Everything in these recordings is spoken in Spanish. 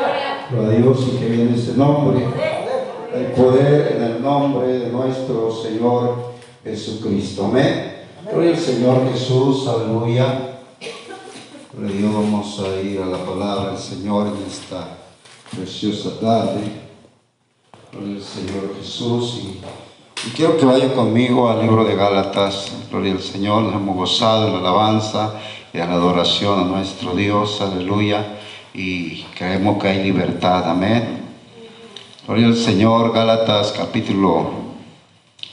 a Dios y que viene ese nombre. El poder en el nombre de nuestro Señor Jesucristo. Amén. Gloria al Señor Jesús, aleluya. Gloria a Dios, vamos a ir a la palabra del Señor en esta preciosa tarde. Gloria al Señor Jesús. Y, y quiero que vaya conmigo al libro de Gálatas. Gloria al Señor, nos hemos gozado en la alabanza y en la adoración a nuestro Dios, aleluya. Y creemos que hay libertad, amén. Gloria al Señor, Gálatas capítulo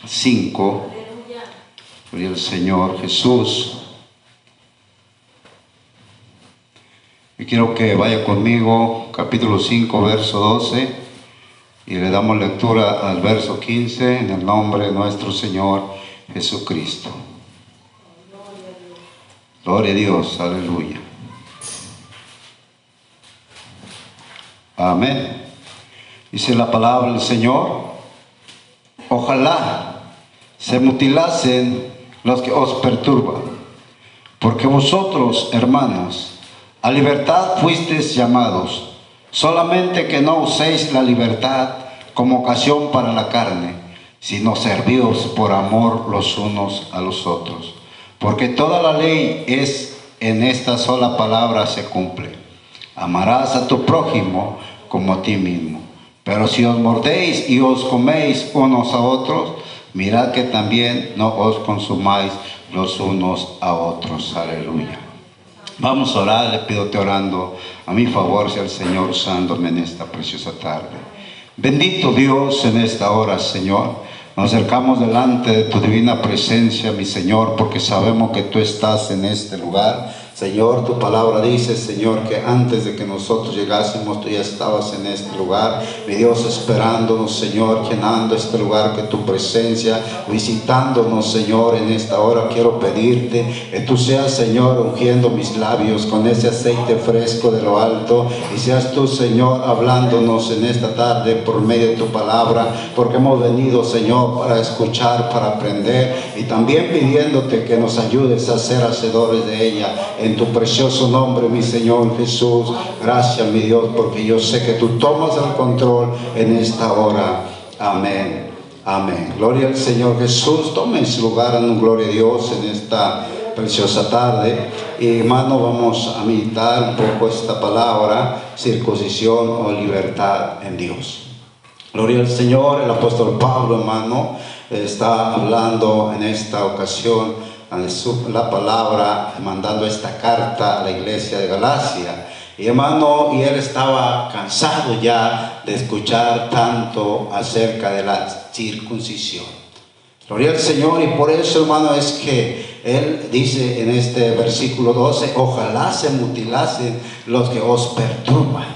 5. Gloria al Señor Jesús. Y quiero que vaya conmigo, capítulo 5, verso 12, y le damos lectura al verso 15 en el nombre de nuestro Señor Jesucristo. Gloria a Dios, aleluya. Amén. Dice la palabra del Señor, ojalá se mutilasen los que os perturban, porque vosotros, hermanos, a libertad fuisteis llamados, solamente que no uséis la libertad como ocasión para la carne, sino servíos por amor los unos a los otros. Porque toda la ley es en esta sola palabra se cumple. Amarás a tu prójimo como a ti mismo. Pero si os mordéis y os coméis unos a otros, mirad que también no os consumáis los unos a otros. Aleluya. Vamos a orar, le pido te orando a mi favor, sea el Señor usándome en esta preciosa tarde. Bendito Dios en esta hora, Señor. Nos acercamos delante de tu divina presencia, mi Señor, porque sabemos que tú estás en este lugar. Señor, tu palabra dice, Señor, que antes de que nosotros llegásemos, tú ya estabas en este lugar. Mi Dios, esperándonos, Señor, llenando este lugar que tu presencia, visitándonos, Señor, en esta hora. Quiero pedirte que tú seas, Señor, ungiendo mis labios con ese aceite fresco de lo alto. Y seas tú, Señor, hablándonos en esta tarde por medio de tu palabra, porque hemos venido, Señor, para escuchar, para aprender y también pidiéndote que nos ayudes a ser hacedores de ella. Tu precioso nombre, mi Señor Jesús. Gracias, mi Dios, porque yo sé que tú tomas el control en esta hora. Amén. Amén. Gloria al Señor Jesús. Tome su lugar en gloria a Dios en esta preciosa tarde. Y hermano, vamos a meditar un poco esta palabra, circuncisión o libertad en Dios. Gloria al Señor. El apóstol Pablo, hermano, está hablando en esta ocasión la palabra, mandando esta carta a la iglesia de Galacia. Y hermano, y él estaba cansado ya de escuchar tanto acerca de la circuncisión. Gloria al Señor, y por eso, hermano, es que él dice en este versículo 12, ojalá se mutilasen los que os perturban.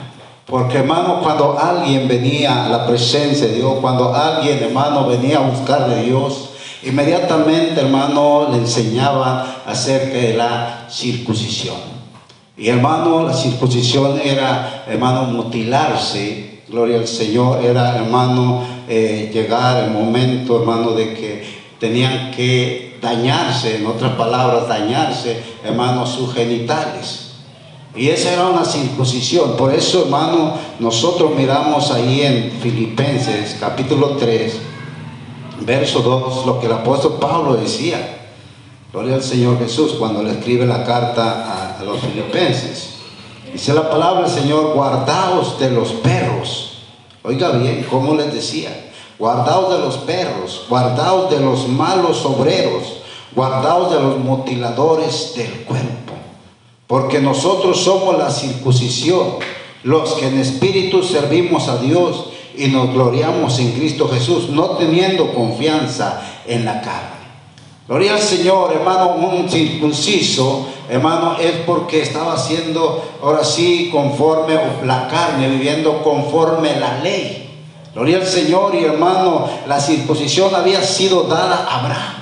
Porque hermano, cuando alguien venía a la presencia de Dios, cuando alguien hermano venía a buscar de Dios, Inmediatamente, hermano, le enseñaba acerca de la circuncisión. Y hermano, la circuncisión era, hermano, mutilarse, gloria al Señor, era, hermano, eh, llegar el momento, hermano, de que tenían que dañarse, en otras palabras, dañarse, hermano, sus genitales. Y esa era una circuncisión. Por eso, hermano, nosotros miramos ahí en Filipenses capítulo 3, verso 2, lo que el apóstol Pablo decía. Gloria al Señor Jesús cuando le escribe la carta a, los filipenses. Dice la palabra del Señor, guardaos de los perros. Oiga bien, ¿cómo les decía? Guardaos de los perros, guardaos de los malos obreros, guardaos de los mutiladores del cuerpo. Porque nosotros somos la circuncisión, los que en espíritu servimos a Dios y nos gloriamos en Cristo Jesús, no teniendo confianza en la carne. Gloria al Señor, hermano, un circunciso, hermano, es porque estaba haciendo ahora sí conforme la carne, viviendo conforme la ley. Gloria al Señor y hermano, la circuncisión había sido dada a Abraham.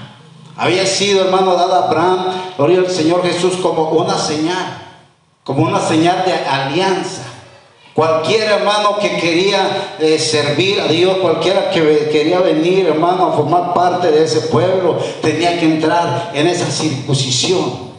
Había sido, hermano, dada a Abraham, gloria al Señor Jesús, como una señal, como una señal de alianza. Cualquier hermano que quería eh, servir a Dios, cualquiera que quería venir, hermano, a formar parte de ese pueblo, tenía que entrar en esa circuncisión.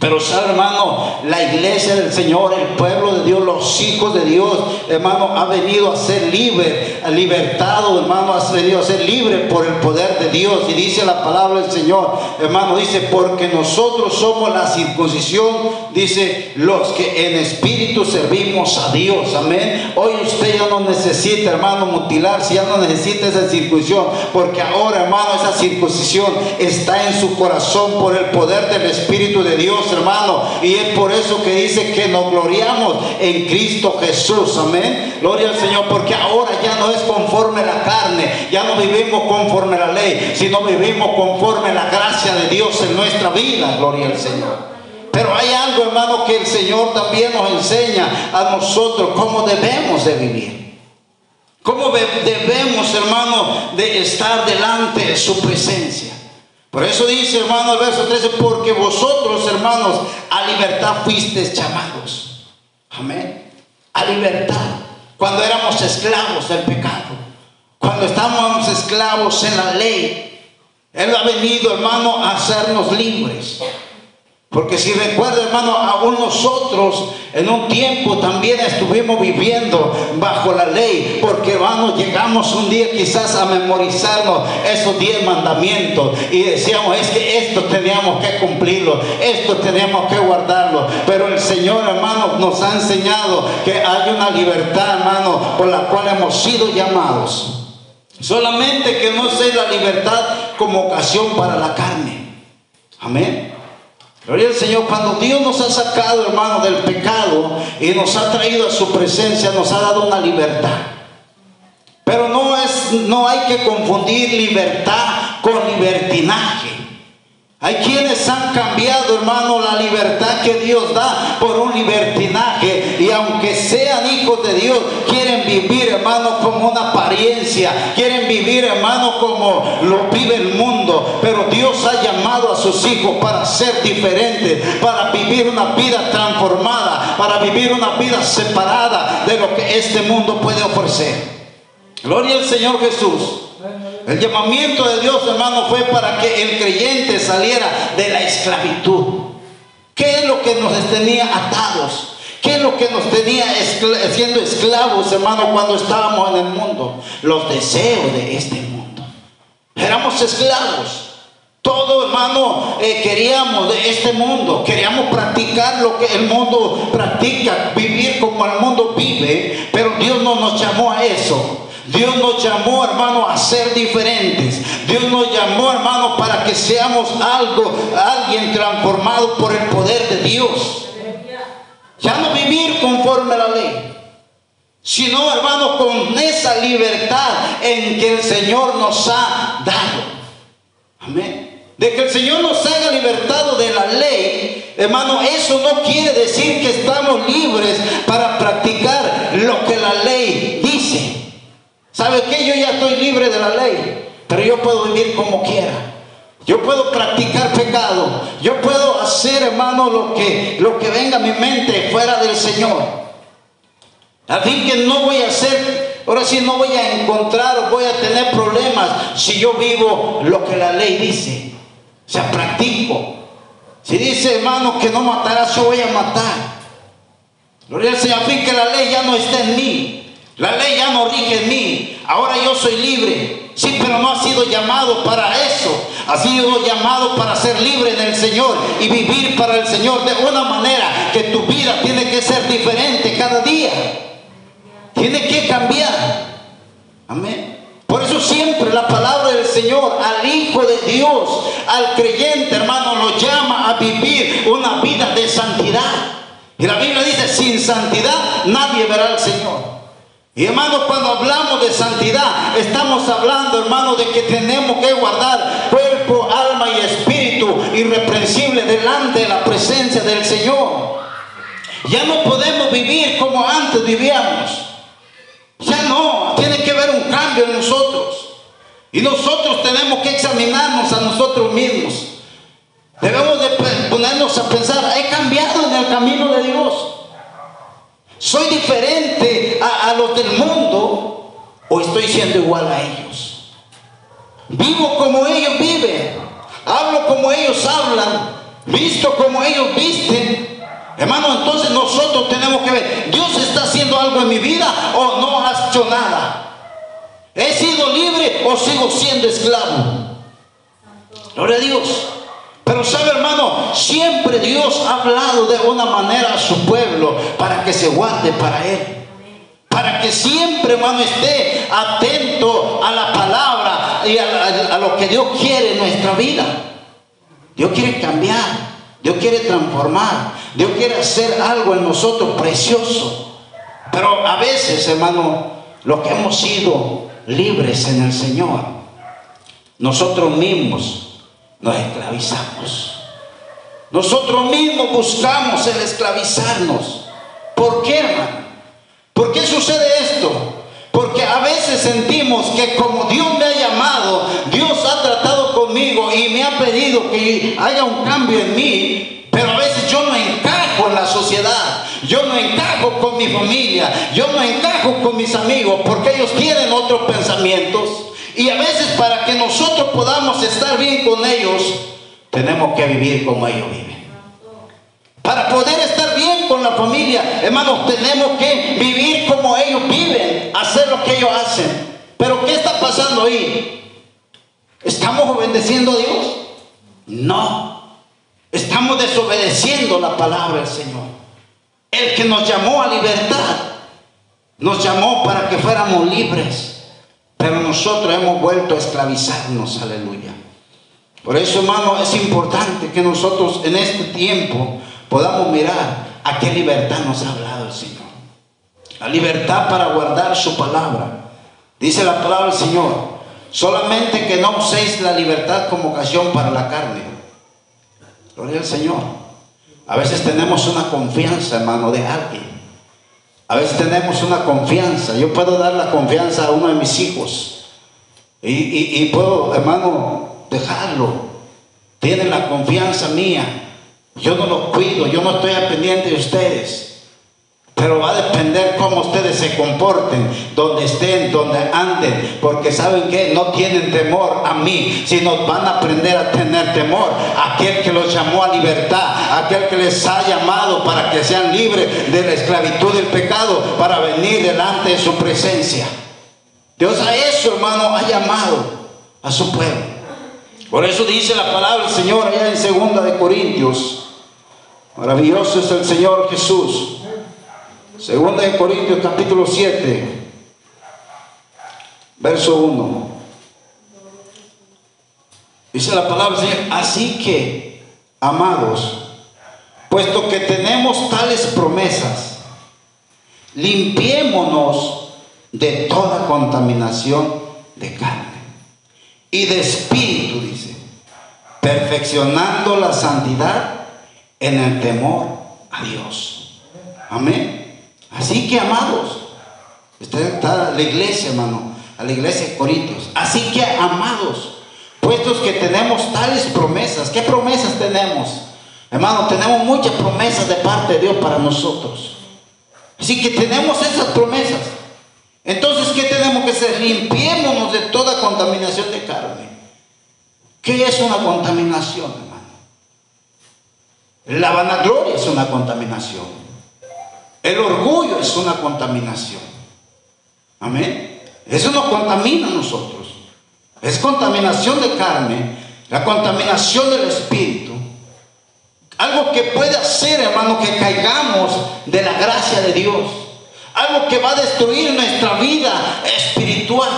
Pero sabe, hermano, la iglesia del Señor, el pueblo de Dios, los hijos de Dios, hermano, ha venido a ser libre, libertado, hermano, ha venido a ser libre por el poder de Dios. Y dice la palabra del Señor, hermano, dice, porque nosotros somos la circuncisión, dice, los que en espíritu servimos a Dios. Amén. Hoy usted ya no necesita, hermano, mutilarse, ya no necesita esa circuncisión, porque ahora, hermano, esa circuncisión está en su corazón por el poder del Espíritu de Dios hermano. Y es por eso que dice que nos gloriamos en Cristo Jesús. Amén. Gloria al Señor, porque ahora ya no es conforme la carne, ya no vivimos conforme la ley, sino vivimos conforme la gracia de Dios en nuestra vida. Gloria al Señor. Pero hay algo, hermano, que el Señor también nos enseña a nosotros cómo debemos de vivir. Cómo debemos, hermano, de estar delante de su presencia. Por eso dice, hermano, el verso 13, porque vosotros, hermanos, a libertad fuisteis llamados. Amén. A libertad. Cuando éramos esclavos del pecado. Cuando estábamos esclavos en la ley. Él ha venido, hermano, a hacernos libres. Porque si recuerda, hermano, aún nosotros en un tiempo también estuvimos viviendo bajo la ley. Porque, hermano, llegamos un día quizás a memorizarnos esos diez mandamientos. Y decíamos, es que esto teníamos que cumplirlo, esto teníamos que guardarlo. Pero el Señor, hermano, nos ha enseñado que hay una libertad, hermano, por la cual hemos sido llamados. Solamente que no sea la libertad como ocasión para la carne. Amén. Gloria al Señor, cuando Dios nos ha sacado, hermano, del pecado y nos ha traído a su presencia, nos ha dado una libertad. Pero no es no hay que confundir libertad con libertinaje. Hay quienes han cambiado, hermano, la libertad que Dios da por un libertinaje. Y aunque sean hijos de Dios, quieren vivir, hermano, como una apariencia. Quieren vivir, hermano, como lo vive el mundo. Pero Dios ha llamado a hijos para ser diferentes, para vivir una vida transformada, para vivir una vida separada de lo que este mundo puede ofrecer. Gloria al Señor Jesús. El llamamiento de Dios, hermano, fue para que el creyente saliera de la esclavitud. ¿Qué es lo que nos tenía atados? ¿Qué es lo que nos tenía siendo esclavos, hermano, cuando estábamos en el mundo? Los deseos de este mundo. Éramos esclavos. Todo, hermano, eh, queríamos de este mundo, queríamos practicar lo que el mundo practica, vivir como el mundo vive, pero Dios no nos llamó a eso. Dios nos llamó, hermano, a ser diferentes. Dios nos llamó, hermano, para que seamos algo, alguien transformado por el poder de Dios. Ya no vivir conforme a la ley, sino, hermano, con esa libertad en que el Señor nos ha dado. Amén. De que el Señor nos haya libertado de la ley, hermano, eso no quiere decir que estamos libres para practicar lo que la ley dice. ¿Sabe qué? Yo ya estoy libre de la ley, pero yo puedo vivir como quiera. Yo puedo practicar pecado. Yo puedo hacer, hermano, lo que, lo que venga a mi mente fuera del Señor. Así que no voy a hacer, ahora sí no voy a encontrar o voy a tener problemas si yo vivo lo que la ley dice. O sea, practico. Si dice, hermano, que no matarás, yo voy a matar. Gloria al Señor, que la ley ya no está en mí. La ley ya no rige en mí. Ahora yo soy libre. Sí, pero no ha sido llamado para eso. Ha sido llamado para ser libre en el Señor y vivir para el Señor de una manera que tu vida tiene que ser diferente cada día. Tiene que cambiar. Amén. Por eso siempre la palabra Dios, al creyente hermano, lo llama a vivir una vida de santidad. Y la Biblia dice, sin santidad nadie verá al Señor. Y hermano, cuando hablamos de santidad, estamos hablando, hermano, de que tenemos que guardar cuerpo, alma y espíritu irreprensible delante de la presencia del Señor. Ya no podemos vivir como antes vivíamos. Ya no, tiene que haber un cambio en nosotros. Y nosotros tenemos que examinarnos a nosotros mismos. Debemos de ponernos a pensar, he cambiado en el camino de Dios. ¿Soy diferente a, los del mundo o estoy siendo igual a ellos? Vivo como ellos viven, hablo como ellos hablan, visto como ellos visten, hermano, entonces nosotros tenemos que ver, Dios está haciendo algo en mi vida o no ha hecho nada. ¿He sido libre o sigo siendo esclavo? Gloria a Dios. Pero sabe hermano, siempre Dios ha hablado de una manera a su pueblo para que se guarde para Él. Para que siempre, hermano, esté atento a la palabra y a, lo que Dios quiere en nuestra vida. Dios quiere cambiar, Dios quiere transformar, Dios quiere hacer algo en nosotros precioso. Pero a veces, hermano, los que hemos sido libres en el Señor, nosotros mismos nos esclavizamos. Nosotros mismos buscamos el esclavizarnos. ¿Por qué, hermano? ¿Por qué sucede esto? Porque a veces sentimos que como Dios me ha llamado, Dios ha tratado conmigo y me ha pedido que haya un cambio en mí, pero a veces yo no encajo en la sociedad, yo no encajo con mi familia, yo no encajo con mis amigos, porque ellos tienen otros pensamientos. Y a veces para que nosotros podamos estar bien con ellos, tenemos que vivir como ellos viven. Para poder estar bien con la familia, hermanos, tenemos que vivir como ellos viven, hacer lo que ellos hacen. Pero ¿qué está pasando ahí? ¿Estamos obedeciendo a Dios? No. Estamos desobedeciendo la palabra del Señor. El que nos llamó a libertad, nos llamó para que fuéramos libres. Pero nosotros hemos vuelto a esclavizarnos, aleluya. Por eso, hermano, es importante que nosotros en este tiempo podamos mirar a qué libertad nos ha hablado el Señor. La libertad para guardar su palabra. Dice la palabra del Señor, solamente que no uséis la libertad como ocasión para la carne. Gloria al Señor. A veces tenemos una confianza, hermano, de alguien. A veces tenemos una confianza. Yo puedo dar la confianza a uno de mis hijos. Y, puedo, hermano, dejarlo. Tiene la confianza mía. Yo no lo cuido. Yo no estoy pendiente de ustedes. Pero va a depender cómo ustedes se comporten, donde estén, donde anden, porque saben que no tienen temor a mí, sino van a aprender a tener temor aquel que los llamó a libertad, aquel que les ha llamado para que sean libres de la esclavitud del pecado, para venir delante de su presencia. Dios a eso, hermano, ha llamado a su pueblo. Por eso dice la palabra del Señor allá en segunda de Corintios. Maravilloso es el Señor Jesús. Segunda de Corintios capítulo 7, verso 1. Dice la palabra, así que, amados, puesto que tenemos tales promesas, limpiémonos de toda contaminación de carne y de espíritu, dice, perfeccionando la santidad en el temor a Dios. Amén. Así que, amados, está la iglesia, hermano, a la iglesia de Corintios. Así que, amados, puestos que tenemos tales promesas, ¿qué promesas tenemos? Hermano, tenemos muchas promesas de parte de Dios para nosotros. Así que tenemos esas promesas. Entonces, ¿qué tenemos que hacer? Limpiémonos de toda contaminación de carne. ¿Qué es una contaminación, hermano? La vanagloria es una contaminación. El orgullo es una contaminación. Amén. Eso nos contamina a nosotros. Es contaminación de carne, la contaminación del espíritu. Algo que puede hacer, hermano, que caigamos de la gracia de Dios. Algo que va a destruir nuestra vida espiritual.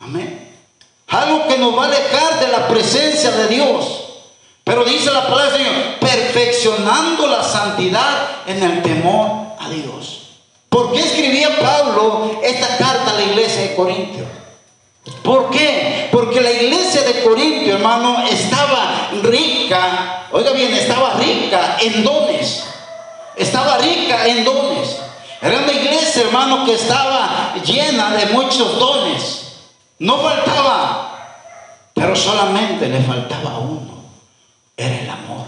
Amén. Algo que nos va a alejar de la presencia de Dios. Pero dice la palabra del Señor, perfeccionando la santidad en el temor a Dios. ¿Por qué escribía Pablo esta carta a la iglesia de Corintio? ¿Por qué? Porque la iglesia de Corintio, hermano, estaba rica, oiga bien, estaba rica en dones. Estaba rica en dones. Era una iglesia, hermano, que estaba llena de muchos dones. No faltaba, pero solamente le faltaba uno. Era el amor.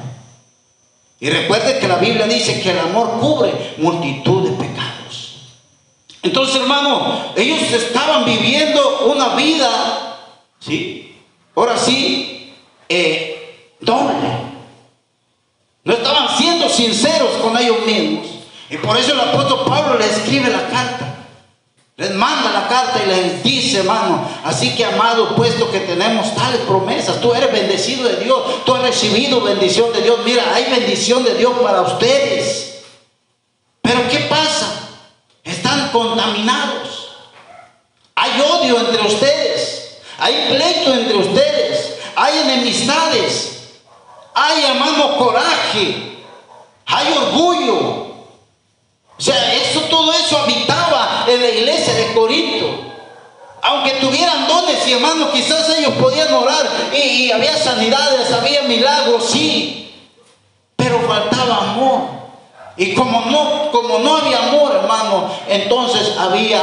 Y recuerde que la Biblia dice que el amor cubre multitud de pecados. Entonces, hermano, ellos estaban viviendo una vida, ¿sí? Ahora sí, eh, doble. sinceros con ellos mismos. Y por eso el apóstol Pablo le escribe la carta. Les manda la carta y les dice, hermano, así que amado, puesto que tenemos tales promesas, tú eres bendecido de Dios, tú has recibido bendición de Dios. Mira, hay bendición de Dios para ustedes. Pero ¿qué pasa? Están contaminados. Hay odio entre ustedes. Hay pleito entre ustedes. Hay enemistades. Hay, hermano, coraje. Hay orgullo. O sea, eso, todo eso habitaba en la iglesia de Corinto. Aunque tuvieran dones y hermanos, quizás ellos podían orar y, había sanidades, había milagros, sí. Pero faltaba amor. Y como no, como no había amor, hermano, entonces había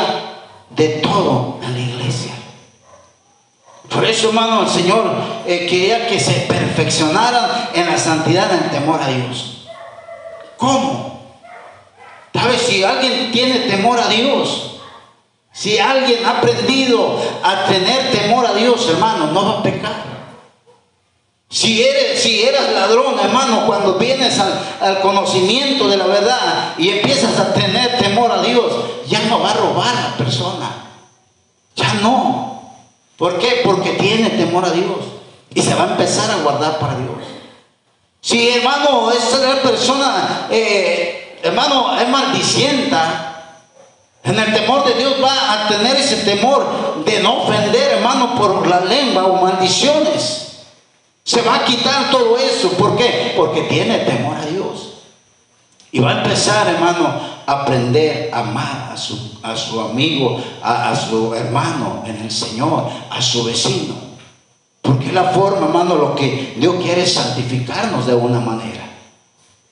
de todo en la iglesia. Por eso, hermano, el Señor eh, quería que se perfeccionaran en la santidad, en temor a Dios. ¿Cómo? ¿Sabes? Si alguien tiene temor a Dios, si alguien ha aprendido a tener temor a Dios, hermano, no va a pecar. Si eres, si eras ladrón, hermano, cuando vienes al, conocimiento de la verdad y empiezas a tener temor a Dios, ya no va a robar a la persona. Ya no. ¿Por qué? Porque tiene temor a Dios. Y se va a empezar a guardar para Dios. Si hermano, esa persona eh, hermano, es maldicienta. En el temor de Dios va a tener ese temor de no ofender, hermano, por la lengua o maldiciones. Se va a quitar todo eso. ¿Por qué? Porque tiene temor a Dios. Y va a empezar, hermano, a aprender a amar a su, a su amigo, a, su hermano en el Señor, a su vecino. Porque es la forma, hermano, lo que Dios quiere es santificarnos de una manera.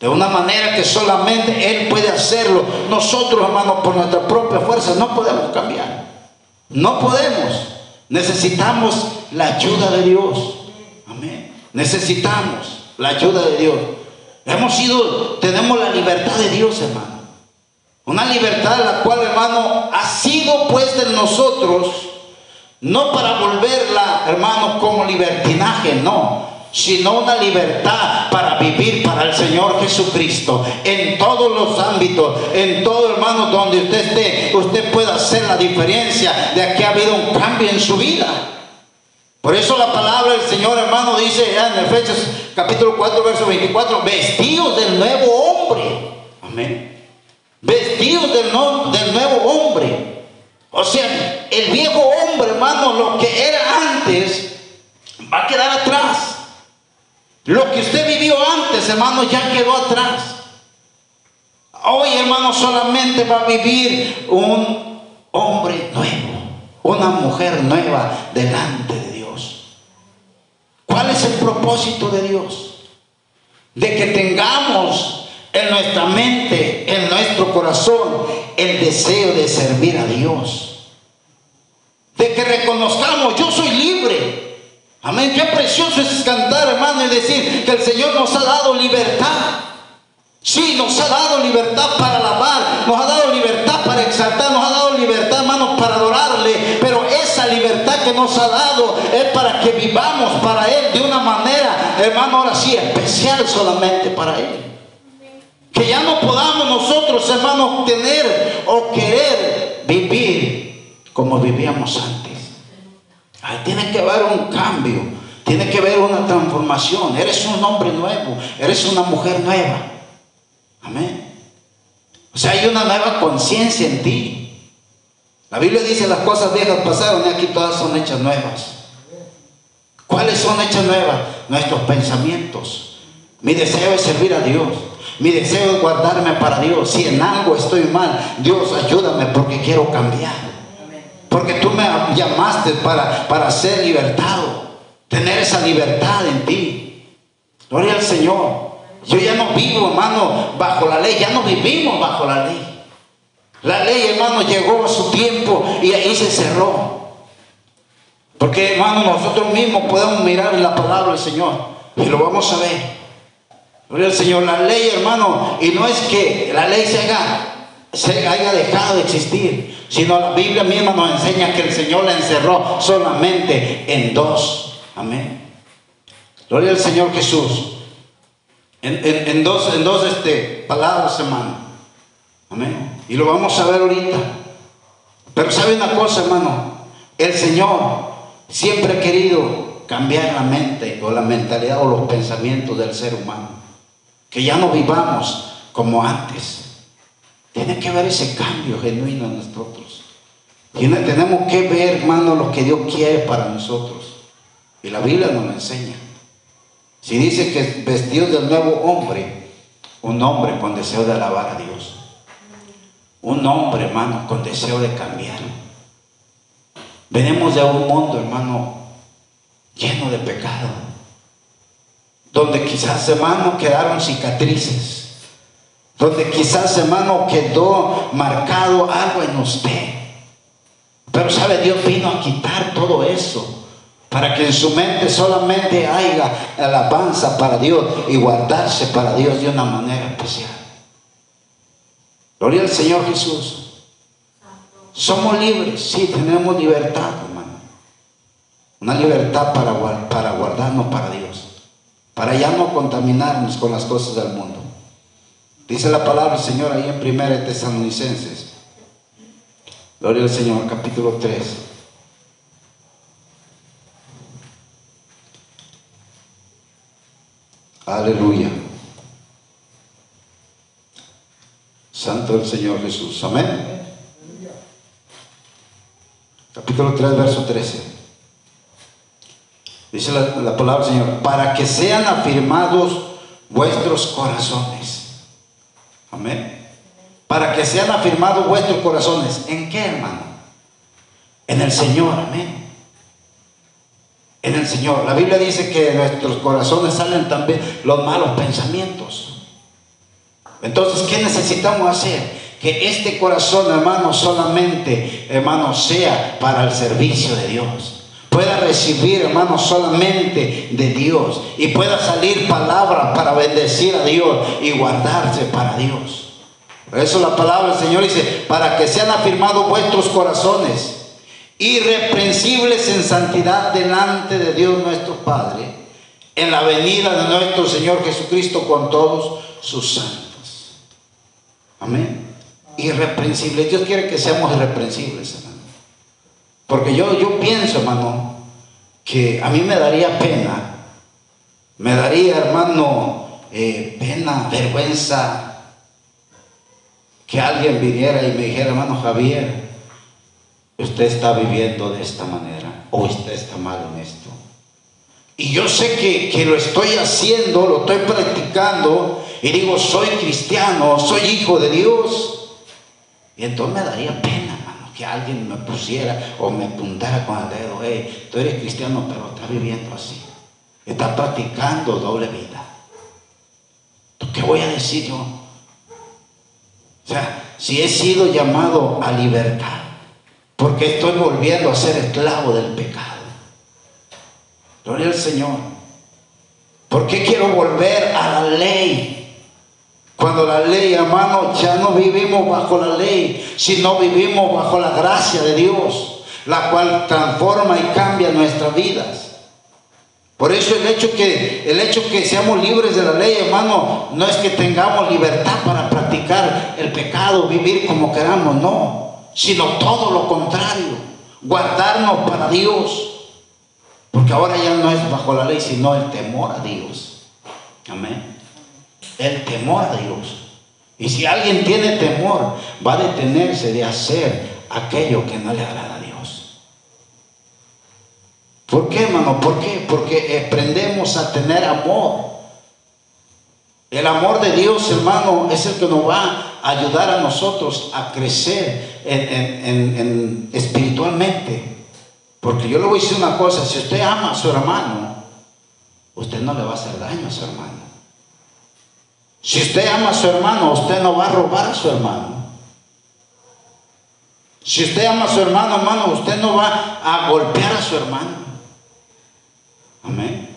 De una manera que solamente Él puede hacerlo. Nosotros, hermanos, por nuestra propia fuerza no podemos cambiar. No podemos. Necesitamos la ayuda de Dios. Amén. Necesitamos la ayuda de Dios. Hemos sido, tenemos la libertad de Dios, hermano. Una libertad la cual, hermano, ha sido puesta en nosotros, no para volverla, hermano, como libertinaje, no, sino una libertad para vivir para el Señor Jesucristo en todos los ámbitos, en todo hermano donde usted esté, usted puede hacer la diferencia de que ha habido un cambio en su vida. Por eso la palabra del Señor hermano dice en Efesios capítulo 4 verso 24, vestidos del nuevo hombre. Amén. Vestidos del, no, del nuevo hombre. O sea, el viejo hombre, hermano, lo que era antes, va a quedar atrás. Lo que usted vivió antes, hermano, ya quedó atrás. Hoy, hermano, solamente va a vivir un hombre nuevo, una mujer nueva delante de Dios. ¿Cuál es el propósito de Dios? De que tengamos en nuestra mente, en nuestro corazón, el deseo de servir a Dios. De que reconozcamos, yo soy libre. Amén. Qué precioso es cantar, hermano, y decir que el Señor nos ha dado libertad. Sí, nos ha dado libertad para alabar, nos ha dado libertad para exaltar, nos ha dado libertad, hermano, para adorarle. Pero esa libertad que nos ha dado es para que vivamos para Él de una manera, hermano, ahora sí, especial solamente para Él. Que ya no podamos nosotros, hermanos, tener o querer vivir como vivíamos antes. Ahí tiene que haber un cambio, tiene que haber una transformación. Eres un hombre nuevo, eres una mujer nueva. Amén. O sea, hay una nueva conciencia en ti. La Biblia dice las cosas viejas pasaron y aquí todas son hechas nuevas. ¿Cuáles son hechas nuevas? Nuestros pensamientos. Mi deseo es servir a Dios. Mi deseo es guardarme para Dios. Si en algo estoy mal, Dios ayúdame porque quiero cambiar. Porque tú me llamaste para, para ser libertado. Tener esa libertad en ti. Gloria al Señor. Yo ya no vivo, hermano, bajo la ley. Ya no vivimos bajo la ley. La ley, hermano, llegó a su tiempo y ahí se cerró. Porque, hermano, nosotros mismos podemos mirar la palabra del Señor y lo vamos a ver. Gloria al Señor. La ley, hermano, y no es que la ley se haga se haya dejado de existir, sino la Biblia misma nos enseña que el Señor la encerró solamente en dos. Amén. Gloria al Señor Jesús. en, dos, en dos este, palabras, hermano. Amén. Y lo vamos a ver ahorita. Pero sabe una cosa, hermano. El Señor siempre ha querido cambiar la mente o la mentalidad o los pensamientos del ser humano. Que ya no vivamos como antes. Tiene que haber ese cambio genuino en nosotros. tenemos que ver, hermano, lo que Dios quiere para nosotros. Y la Biblia nos lo enseña. Si dice que vestido del nuevo hombre, un hombre con deseo de alabar a Dios. Un hombre, hermano, con deseo de cambiar. Venimos de un mundo, hermano, lleno de pecado. Donde quizás, hermano, quedaron cicatrices donde quizás, hermano, quedó marcado algo en usted. Pero sabe, Dios vino a quitar todo eso para que en su mente solamente haya alabanza para Dios y guardarse para Dios de una manera especial. Gloria al Señor Jesús. Somos libres, sí, tenemos libertad, hermano. Una libertad para, para guardarnos para Dios, para ya no contaminarnos con las cosas del mundo. Dice la palabra del Señor ahí en 1 Tesalonicenses. Gloria al Señor, capítulo 3. Aleluya. Santo el Señor Jesús. Amén. Capítulo 3, verso 13. Dice la, la palabra del Señor, para que sean afirmados vuestros corazones Amén. Para que sean afirmados vuestros corazones. ¿En qué, hermano? En el Señor. Amén. En el Señor. La Biblia dice que de nuestros corazones salen también los malos pensamientos. Entonces, ¿qué necesitamos hacer? Que este corazón, hermano, solamente, hermano, sea para el servicio de Dios pueda recibir, hermano, solamente de Dios y pueda salir palabra para bendecir a Dios y guardarse para Dios. Por eso la palabra del Señor dice, para que sean afirmados vuestros corazones, irreprensibles en santidad delante de Dios nuestro Padre, en la venida de nuestro Señor Jesucristo con todos sus santos. Amén. Irreprensibles. Dios quiere que seamos irreprensibles, hermano. Porque yo, yo pienso, hermano, que a mí me daría pena, me daría, hermano, eh, pena, vergüenza, que alguien viniera y me dijera, hermano Javier, usted está viviendo de esta manera o usted está mal en esto. Y yo sé que, que lo estoy haciendo, lo estoy practicando y digo, soy cristiano, soy hijo de Dios. Y entonces me daría pena que alguien me pusiera o me apuntara con el dedo, hey, tú eres cristiano, pero estás viviendo así. Estás practicando doble vida. ¿Qué voy a decir yo? O sea, si he sido llamado a libertad, porque estoy volviendo a ser esclavo del pecado. Gloria al Señor. ¿Por qué quiero volver a la ley? Cuando la ley, hermano, ya no vivimos bajo la ley, sino vivimos bajo la gracia de Dios, la cual transforma y cambia nuestras vidas. Por eso el hecho que el hecho que seamos libres de la ley, hermano, no es que tengamos libertad para practicar el pecado, vivir como queramos, no, sino todo lo contrario, guardarnos para Dios. Porque ahora ya no es bajo la ley, sino el temor a Dios. Amén el temor a Dios. Y si alguien tiene temor, va a detenerse de hacer aquello que no le agrada a Dios. ¿Por qué, hermano? ¿Por qué? Porque aprendemos a tener amor. El amor de Dios, hermano, es el que nos va a ayudar a nosotros a crecer espiritualmente. Porque yo le voy a decir una cosa, si usted ama a su hermano, usted no le va a hacer daño a su hermano. Si usted ama a su hermano, usted no va a robar a su hermano. Si usted ama a su hermano, hermano, usted no va a golpear a su hermano. Amén.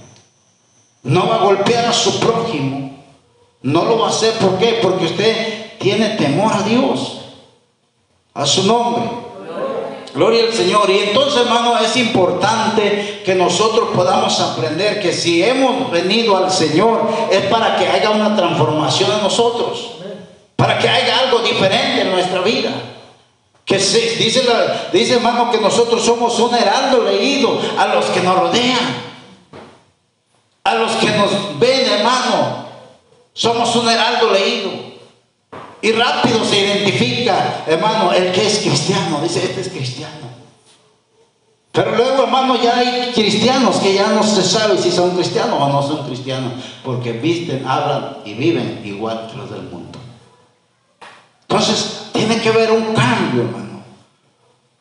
No va a golpear a su prójimo. No lo va a hacer. ¿Por qué? Porque usted tiene temor a Dios. A su nombre. Gloria al Señor. Y entonces, hermano, es importante que nosotros podamos aprender que si hemos venido al Señor es para que haya una transformación en nosotros, para que haya algo diferente en nuestra vida. Que se, dice, la, dice hermano que nosotros somos un heraldo leído a los que nos rodean, a los que nos ven hermano, somos un heraldo leído. Y rápido se identifica, hermano, el que es cristiano. Dice, este es cristiano. Pero luego, hermano, ya hay cristianos que ya no se sabe si son cristianos o no son cristianos. Porque visten, hablan y viven igual que los del mundo. Entonces, tiene que haber un cambio, hermano.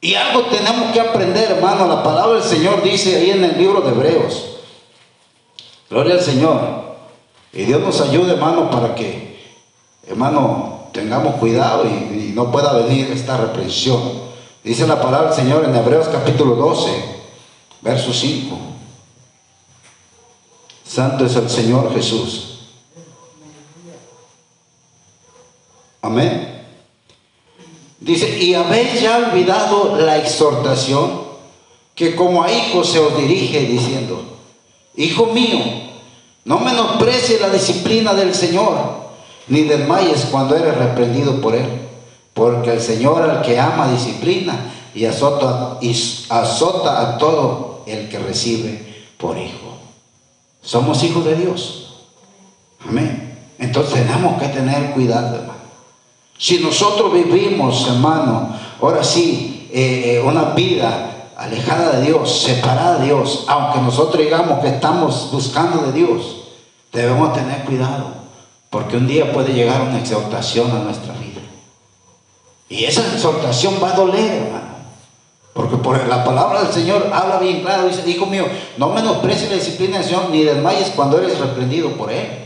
Y algo tenemos que aprender, hermano. La palabra del Señor dice ahí en el libro de Hebreos. Gloria al Señor. Y Dios nos ayude, hermano, para que, hermano, tengamos cuidado y, no pueda venir esta reprensión. Dice la palabra del Señor en Hebreos capítulo 12, verso 5. Santo es el Señor Jesús. Amén. Dice, y habéis ya olvidado la exhortación que como a hijos se os dirige diciendo, Hijo mío, no menosprecies la disciplina del Señor, ni desmayes cuando eres reprendido por Él, porque el Señor al que ama disciplina y azota, y azota a todo el que recibe por hijo. Somos hijos de Dios. Amén. Entonces tenemos que tener cuidado, hermano. Si nosotros vivimos, hermano, ahora sí, eh, eh, una vida alejada de Dios, separada de Dios, aunque nosotros digamos que estamos buscando de Dios, debemos tener cuidado, porque un día puede llegar una exhortación a nuestra vida. Y esa exhortación va a doler, hermano. Porque por la palabra del Señor habla bien claro, dice, hijo mío, no menosprecies la disciplina del Señor, ni desmayes cuando eres reprendido por Él.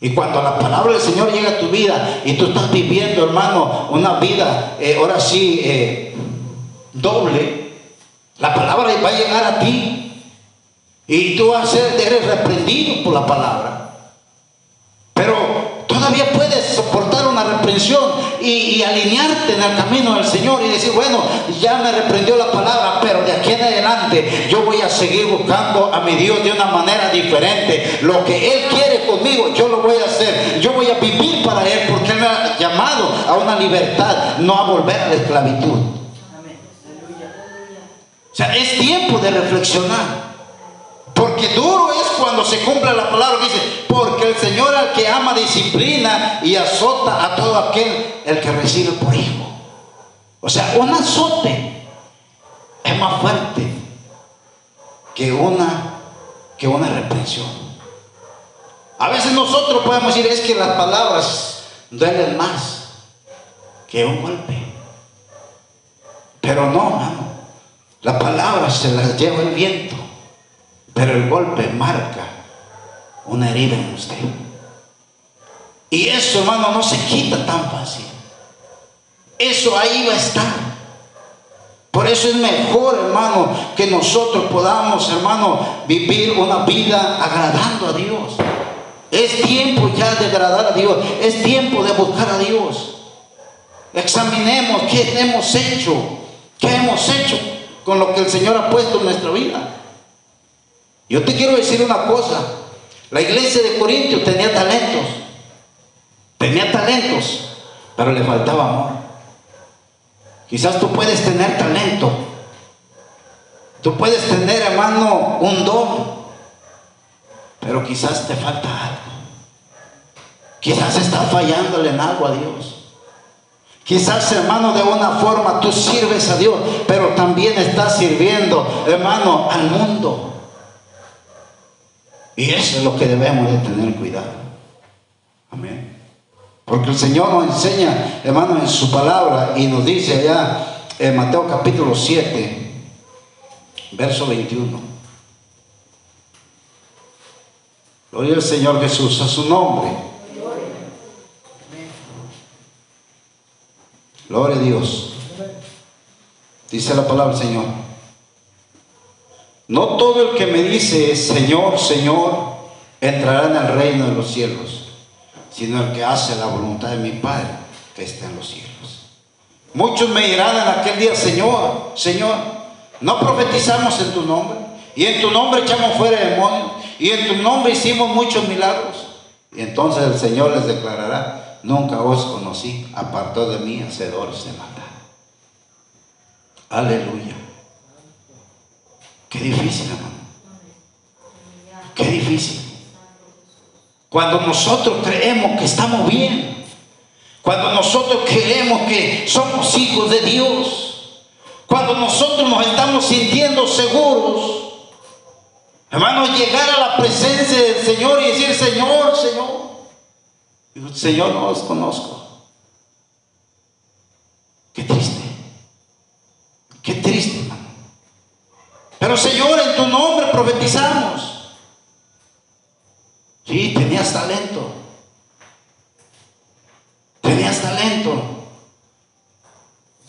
Y cuando la palabra del Señor llega a tu vida y tú estás viviendo, hermano, una vida, eh, ahora sí, eh, doble, la palabra va a llegar a ti. Y tú a ser, eres reprendido por la palabra. Pero todavía puedes soportar una reprensión y, y, alinearte en el camino del Señor y decir, bueno, ya me reprendió la palabra, pero de aquí en adelante yo voy a seguir buscando a mi Dios de una manera diferente. Lo que Él quiere conmigo, yo lo voy a hacer. Yo voy a vivir para Él porque Él me ha llamado a una libertad, no a volver a la esclavitud. O sea, es tiempo de reflexionar. Porque es cuando se cumple la palabra dice, porque el Señor al que ama disciplina y azota a todo aquel el que recibe por hijo. O sea, un azote es más fuerte que una, que una reprensión. A veces nosotros podemos decir, es que las palabras duelen más que un golpe. Pero no, hermano. La palabra se las lleva el viento. Pero el golpe marca una herida en usted. Y eso, hermano, no se quita tan fácil. Eso ahí va a estar. Por eso es mejor, hermano, que nosotros podamos, hermano, vivir una vida agradando a Dios. Es tiempo ya de agradar a Dios. Es tiempo de buscar a Dios. Examinemos qué hemos hecho. ¿Qué hemos hecho con lo que el Señor ha puesto en nuestra vida? Yo te quiero decir una cosa. La iglesia de Corintios tenía talentos. Tenía talentos, pero le faltaba amor. Quizás tú puedes tener talento. Tú puedes tener, hermano, un don. Pero quizás te falta algo. Quizás estás fallándole en algo a Dios. Quizás, hermano, de una forma tú sirves a Dios, pero también estás sirviendo, hermano, al mundo. Y eso es lo que debemos de tener cuidado. Amén. Porque el Señor nos enseña, hermano, en su palabra y nos dice allá en Mateo capítulo 7, verso 21. Gloria al Señor Jesús, a su nombre. Gloria a Dios. Dice la palabra del Señor. No todo el que me dice Señor, Señor, entrará en el reino de los cielos, sino el que hace la voluntad de mi Padre que está en los cielos. Muchos me dirán en aquel día, Señor, Señor, no profetizamos en tu nombre Y en tu nombre echamos fuera demonios. Y en tu nombre hicimos muchos milagros. Y entonces el Señor les declarará, nunca os conocí, apartó de mí hacedores de maldad. Aleluya. Qué difícil, hermano. Qué difícil. Cuando nosotros creemos que estamos bien, cuando nosotros creemos que somos hijos de Dios, cuando nosotros nos estamos sintiendo seguros, hermanos, llegar a la presencia del Señor y decir, Señor, Señor, Señor, no los conozco. Qué triste, qué triste. Señor, en tu nombre profetizamos. Sí, tenías talento. Tenías talento.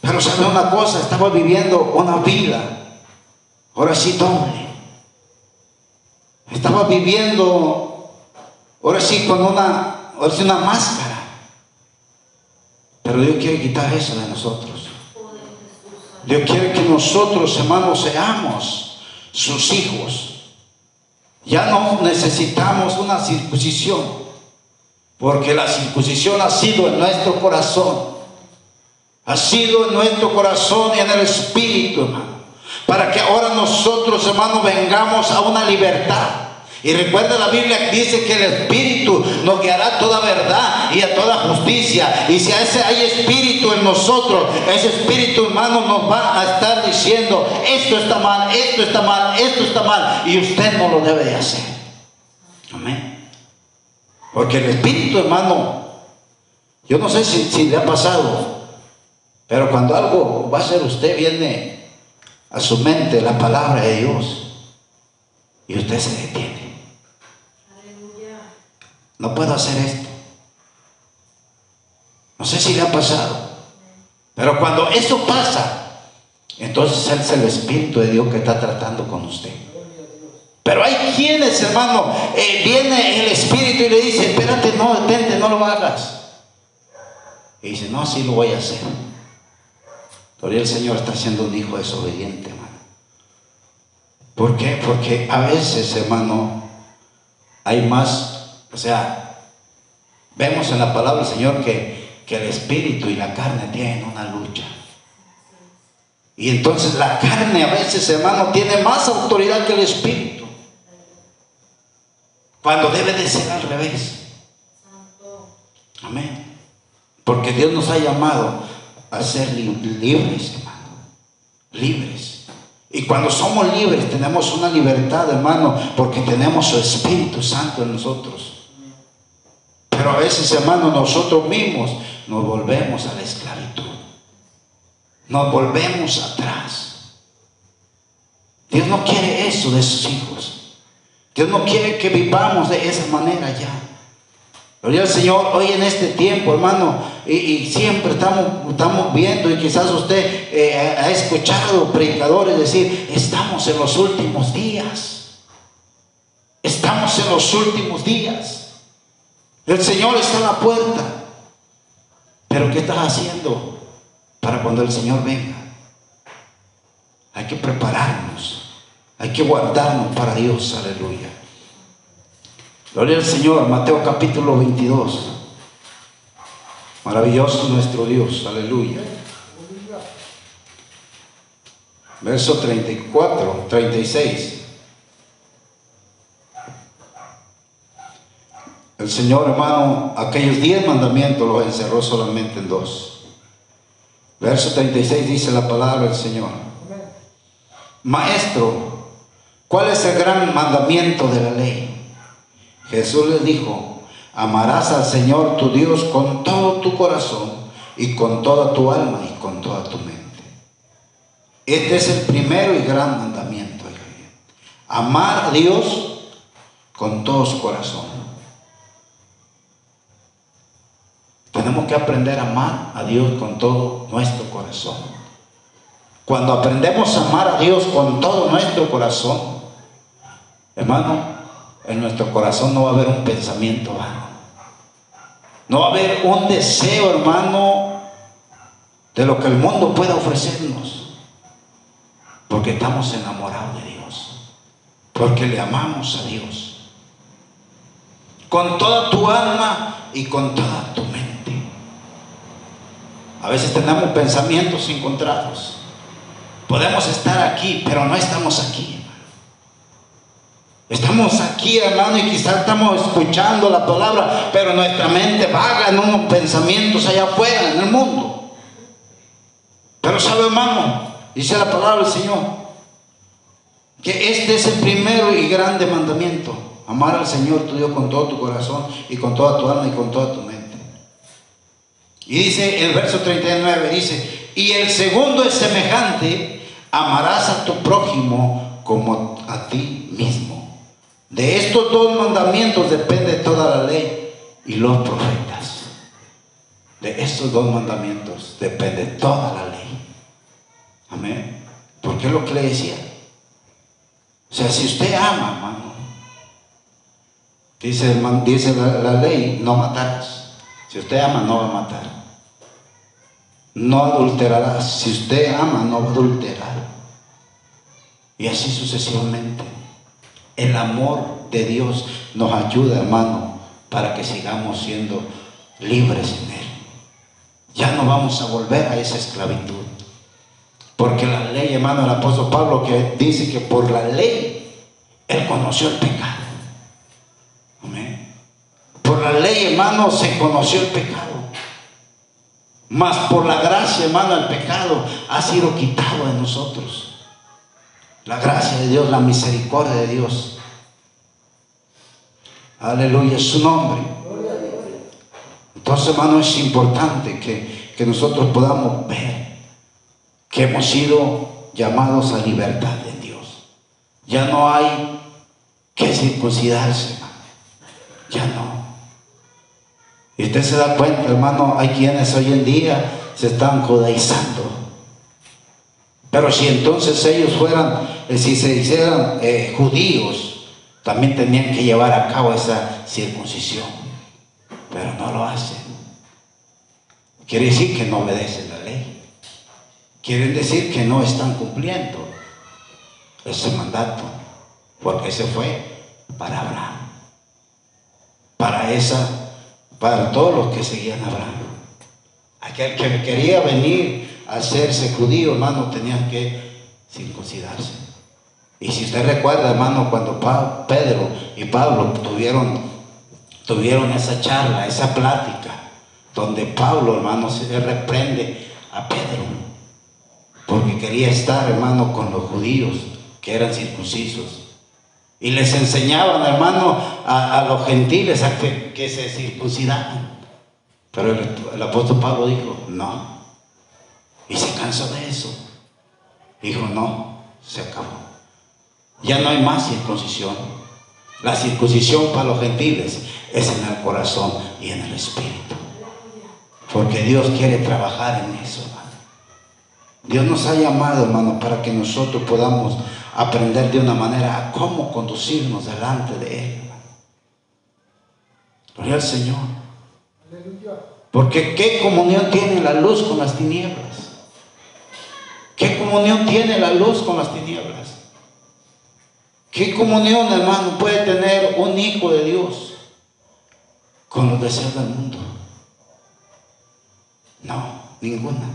Pero sabe una cosa, estaba viviendo una vida, ahora sí doble. Estaba viviendo, ahora sí con una, ahora sí una máscara. Pero Dios quiere quitar eso de nosotros. Dios quiere que nosotros, hermanos, seamos sus hijos. Ya no necesitamos una circuncisión, porque la circuncisión ha sido en nuestro corazón, ha sido en nuestro corazón y en el espíritu, hermano, para que ahora nosotros, hermanos, vengamos a una libertad. Y recuerda la Biblia que dice que el Espíritu nos guiará a toda verdad y a toda justicia. Y si hay Espíritu en nosotros, ese Espíritu hermano nos va a estar diciendo, esto está mal, esto está mal, esto está mal. Y usted no lo debe de hacer. Amén. Porque el Espíritu hermano, yo no sé si le ha pasado, pero cuando algo va a ser usted, viene a su mente la palabra de Dios. Y usted se detiene. No puedo hacer esto. No sé si le ha pasado. Pero cuando eso pasa, entonces es el Espíritu de Dios que está tratando con usted. Pero hay quienes, hermano, eh, viene el Espíritu y le dice, espérate, no, detente, no lo hagas. Y dice, no, así lo voy a hacer. Todavía el Señor está siendo un hijo desobediente, hermano. ¿Por qué? Porque a veces, hermano, hay más o sea, vemos en la palabra del Señor que, que el espíritu y la carne tienen una lucha. Y entonces la carne a veces, hermano, tiene más autoridad que el espíritu. Cuando debe de ser al revés. Amén. Porque Dios nos ha llamado a ser libres, hermano. Libres. Y cuando somos libres tenemos una libertad, hermano, porque tenemos su Espíritu Santo en nosotros. Pero a veces, hermano, nosotros mismos nos volvemos a la esclavitud. Nos volvemos atrás. Dios no quiere eso de sus hijos. Dios no quiere que vivamos de esa manera ya. Gloria al Señor, hoy en este tiempo, hermano, y, siempre estamos, estamos viendo, y quizás usted eh, ha escuchado predicadores decir, estamos en los últimos días. Estamos en los últimos días. El Señor está a la puerta. Pero ¿qué estás haciendo para cuando el Señor venga? Hay que prepararnos. Hay que guardarnos para Dios. Aleluya. Gloria al Señor. Mateo capítulo 22. Maravilloso nuestro Dios. Aleluya. Verso 34, 36. El Señor, hermano, aquellos diez mandamientos los encerró solamente en dos. Verso 36 dice la palabra del Señor. Maestro, ¿cuál es el gran mandamiento de la ley? Jesús le dijo, amarás al Señor tu Dios con todo tu corazón y con toda tu alma y con toda tu mente. Este es el primero y gran mandamiento. Amar a Dios con todo su corazón Tenemos que aprender a amar a Dios con todo nuestro corazón. Cuando aprendemos a amar a Dios con todo nuestro corazón, hermano, en nuestro corazón no va a haber un pensamiento vano. No va a haber un deseo, hermano, de lo que el mundo pueda ofrecernos. Porque estamos enamorados de Dios. Porque le amamos a Dios. Con toda tu alma y con toda tu. A veces tenemos pensamientos encontrados. Podemos estar aquí, pero no estamos aquí. Estamos aquí, hermano, y quizás estamos escuchando la palabra, pero nuestra mente vaga en unos pensamientos allá afuera, en el mundo. Pero sabe, hermano, dice la palabra del Señor, que este es el primero y grande mandamiento. Amar al Señor tu Dios con todo tu corazón y con toda tu alma y con toda tu. Y dice el verso 39, dice, y el segundo es semejante, amarás a tu prójimo como a ti mismo. De estos dos mandamientos depende toda la ley y los profetas. De estos dos mandamientos depende toda la ley. Amén. Porque es lo que le decía. O sea, si usted ama, hermano, dice, dice la, la ley, no matarás. Si usted ama, no va a matar no adulterarás. Si usted ama, no va a adulterar. Y así sucesivamente. El amor de Dios nos ayuda, hermano, para que sigamos siendo libres en Él. Ya no vamos a volver a esa esclavitud. Porque la ley, hermano, el apóstol Pablo que dice que por la ley Él conoció el pecado. Amén. Por la ley, hermano, se conoció el pecado. Mas por la gracia, hermano, el pecado ha sido quitado de nosotros. La gracia de Dios, la misericordia de Dios. Aleluya, su nombre. Entonces, hermano, es importante que, que nosotros podamos ver que hemos sido llamados a libertad en Dios. Ya no hay que circuncidarse, hermano. Ya no. Y usted se da cuenta, hermano, hay quienes hoy en día se están judaizando. Pero si entonces ellos fueran, eh, si se hicieran eh, judíos, también tenían que llevar a cabo esa circuncisión. Pero no lo hacen. Quiere decir que no obedecen la ley. Quiere decir que no están cumpliendo ese mandato. Porque ese fue para Abraham. Para esa para todos los que seguían a Abraham. Aquel que quería venir a hacerse judío, hermano, tenía que circuncidarse. Y si usted recuerda, hermano, cuando Pedro y Pablo tuvieron, tuvieron esa charla, esa plática, donde Pablo, hermano, se reprende a Pedro, porque quería estar, hermano, con los judíos que eran circuncisos. Y les enseñaban, hermano, a, los gentiles a que, se circuncidaban. Pero el, apóstol Pablo dijo, no. Y se cansó de eso. Dijo, no, se acabó. Ya no hay más circuncisión. La circuncisión para los gentiles es en el corazón y en el espíritu. Porque Dios quiere trabajar en eso, hermano. Dios nos ha llamado, hermano, para que nosotros podamos aprender de una manera a cómo conducirnos delante de Él. Gloria al Señor. Porque ¿qué comunión tiene la luz con las tinieblas? ¿Qué comunión tiene la luz con las tinieblas? ¿Qué comunión, hermano, puede tener un hijo de Dios con los deseos del mundo? No, ninguna.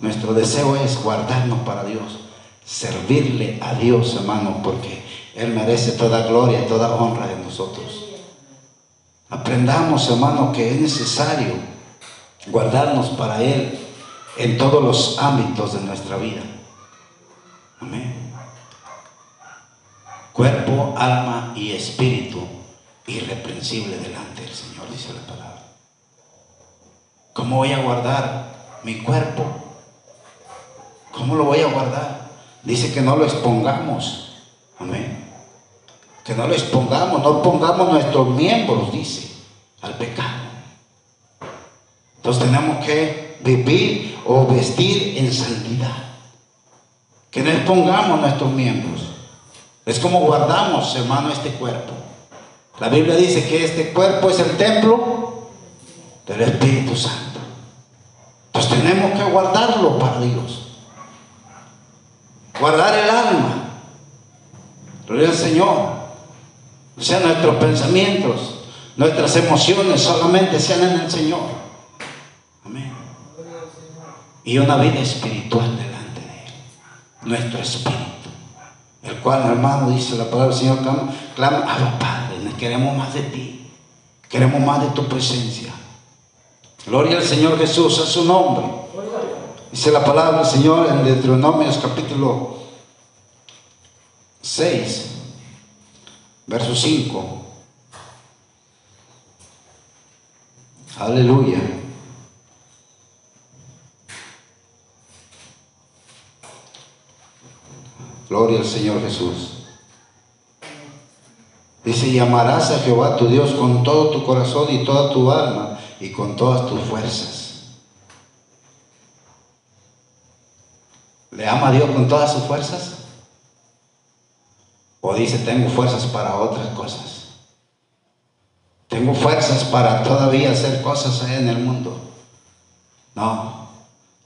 Nuestro deseo es guardarnos para Dios servirle a Dios, hermano, porque Él merece toda gloria y toda honra de nosotros. Aprendamos, hermano, que es necesario guardarnos para Él en todos los ámbitos de nuestra vida. Amén. Cuerpo, alma y espíritu irreprensible delante del Señor, dice la palabra. ¿Cómo voy a guardar mi cuerpo? ¿Cómo lo voy a guardar? Dice que no lo expongamos. Amén. Que no lo expongamos, no pongamos nuestros miembros, dice, al pecado. Entonces tenemos que vivir o vestir en santidad. Que no expongamos nuestros miembros. Es como guardamos, hermano, este cuerpo. La Biblia dice que este cuerpo es el templo del Espíritu Santo. Entonces tenemos que guardarlo para Dios guardar el alma. Gloria al Señor. O sea, nuestros pensamientos, nuestras emociones solamente sean en el Señor. Amén. Y una vida espiritual delante de Él. Nuestro espíritu. El cual, hermano, dice la palabra del Señor, clama, clama Padre, queremos más de ti. Queremos más de tu presencia. Gloria al Señor Jesús, a su nombre. Dice la palabra del Señor en Deuteronomios capítulo 6, verso 5. Aleluya. Gloria al Señor Jesús. Dice, llamarás a Jehová tu Dios con todo tu corazón y toda tu alma y con todas tus fuerzas. ¿Le ama a Dios con todas sus fuerzas? O dice, tengo fuerzas para otras cosas. Tengo fuerzas para todavía hacer cosas en el mundo. No,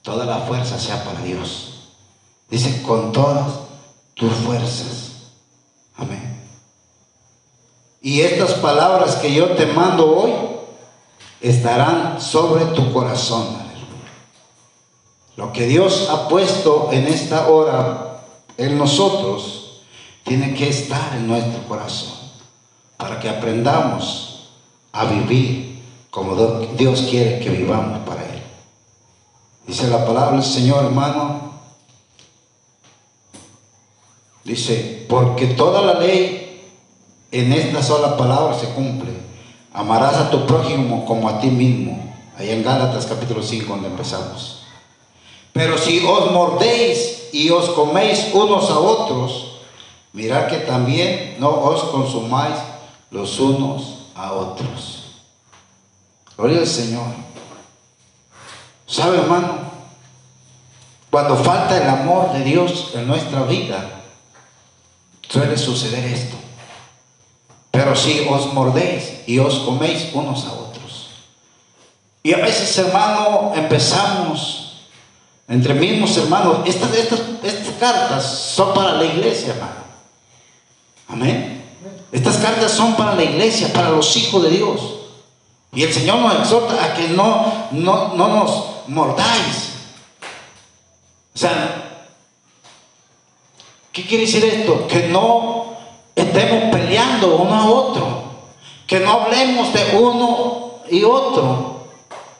toda la fuerza sea para Dios. Dice, con todas tus fuerzas. Amén. Y estas palabras que yo te mando hoy estarán sobre tu corazón. Lo que Dios ha puesto en esta hora en nosotros tiene que estar en nuestro corazón para que aprendamos a vivir como Dios quiere que vivamos para Él. Dice la palabra del Señor, hermano. Dice, porque toda la ley en esta sola palabra se cumple. Amarás a tu prójimo como a ti mismo. Ahí en Gálatas capítulo 5 donde empezamos. Pero si os mordéis y os coméis unos a otros, mirad que también no os consumáis los unos a otros. Gloria al Señor. ¿Sabe, hermano? Cuando falta el amor de Dios en nuestra vida, suele suceder esto. Pero si os mordéis y os coméis unos a otros. Y a veces, hermano, empezamos entre mismos hermanos. Estas, estas, estas cartas son para la iglesia, hermano. Amén. Estas cartas son para la iglesia, para los hijos de Dios. Y el Señor nos exhorta a que no, no, no nos mordáis. O sea, ¿qué quiere decir esto? Que no estemos peleando uno a otro. Que no hablemos de uno y otro.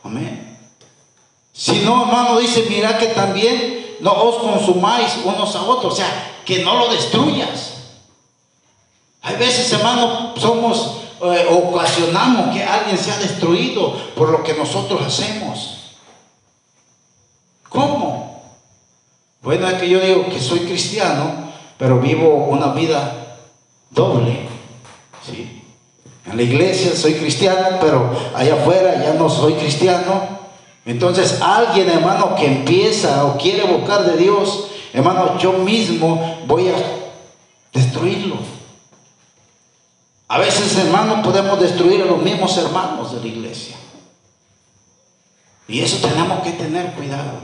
Amén. Si no, hermano, dice, mira que también no os consumáis unos a otros, o sea, que no lo destruyas. Hay veces, hermano, somos, eh, ocasionamos que alguien sea destruido por lo que nosotros hacemos. ¿Cómo? Bueno, es que yo digo que soy cristiano, pero vivo una vida doble. ¿sí? En la iglesia soy cristiano, pero allá afuera ya no soy cristiano. Entonces alguien, hermano, que empieza o quiere buscar de Dios, hermano, yo mismo voy a destruirlo. A veces, hermano, podemos destruir a los mismos hermanos de la iglesia. Y eso tenemos que tener cuidado.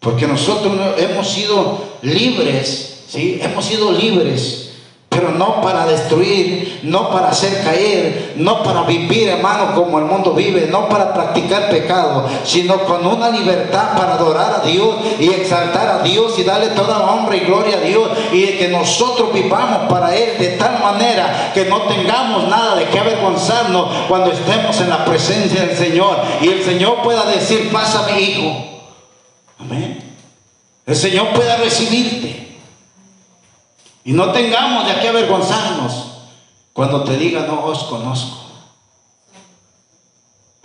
Porque nosotros hemos sido libres, ¿sí? Hemos sido libres pero no para destruir, no para hacer caer, no para vivir, hermano, como el mundo vive, no para practicar pecado, sino con una libertad para adorar a Dios y exaltar a Dios y darle toda honra y gloria a Dios y que nosotros vivamos para Él de tal manera que no tengamos nada de qué avergonzarnos cuando estemos en la presencia del Señor y el Señor pueda decir, pásame hijo. Amén. El Señor pueda recibirte. Y no tengamos de qué avergonzarnos cuando te diga no os conozco.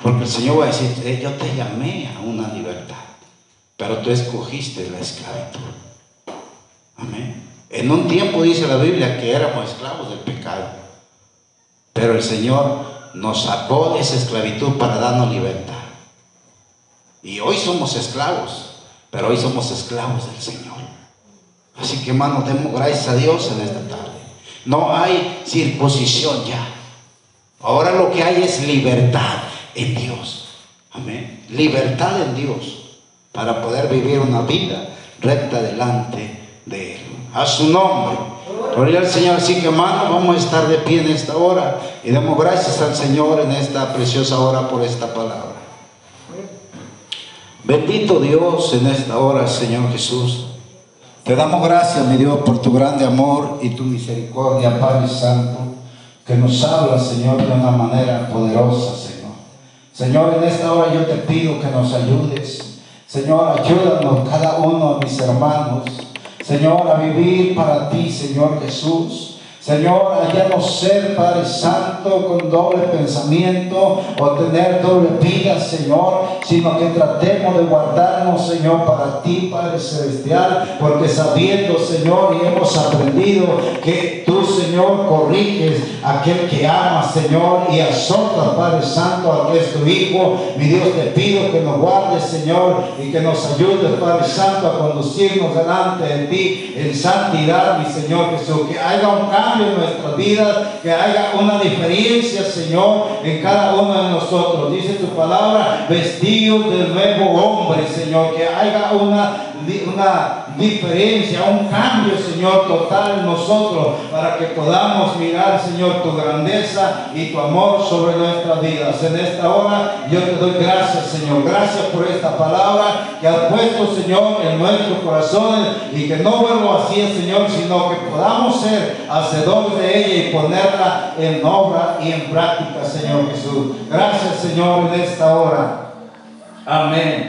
Porque el Señor va a decir, eh, yo te llamé a una libertad, pero tú escogiste la esclavitud. Amén. En un tiempo dice la Biblia que éramos esclavos del pecado, pero el Señor nos sacó de esa esclavitud para darnos libertad. Y hoy somos esclavos, pero hoy somos esclavos del Señor. Así que hermano, demos gracias a Dios en esta tarde. No hay circuncisión ya. Ahora lo que hay es libertad en Dios. Amén. Libertad en Dios para poder vivir una vida recta delante de Él. A su nombre. Gloria al Señor. Así que hermano, vamos a estar de pie en esta hora y damos gracias al Señor en esta preciosa hora por esta palabra. Bendito Dios en esta hora, Señor Jesús. Te damos gracias, mi Dios, por tu grande amor y tu misericordia, Padre Santo, que nos habla, Señor, de una manera poderosa, Señor. Señor, en esta hora yo te pido que nos ayudes. Señor, ayúdanos cada uno de mis hermanos. Señor, a vivir para ti, Señor Jesús. Señor, no ser, Padre Santo, con doble pensamiento o tener doble vida, Señor, sino que tratemos de guardarnos, Señor, para ti, Padre Celestial, porque sabiendo, Señor, y hemos aprendido que tú, Señor, corriges a aquel que ama, Señor, y azota, Padre Santo, a que es tu Hijo. Mi Dios, te pido que nos guardes, Señor, y que nos ayudes, Padre Santo, a conducirnos delante de ti en santidad, mi Señor Jesús. Que haya un cambio en nuestras vidas, que haya una diferencia, Señor, en cada uno de nosotros. Dice tu palabra, vestidos del nuevo hombre, Señor, que haya una, una diferencia, un cambio, Señor, total en nosotros, para que podamos mirar, Señor, tu grandeza y tu amor sobre nuestras vidas. En esta hora yo te doy gracias, Señor. Gracias por esta palabra que has puesto, Señor, en nuestros corazones y que no vuelvo así, Señor, sino que podamos ser hacedores de ella y ponerla en obra y en práctica, Señor Jesús. Gracias, Señor, en esta hora. Amén.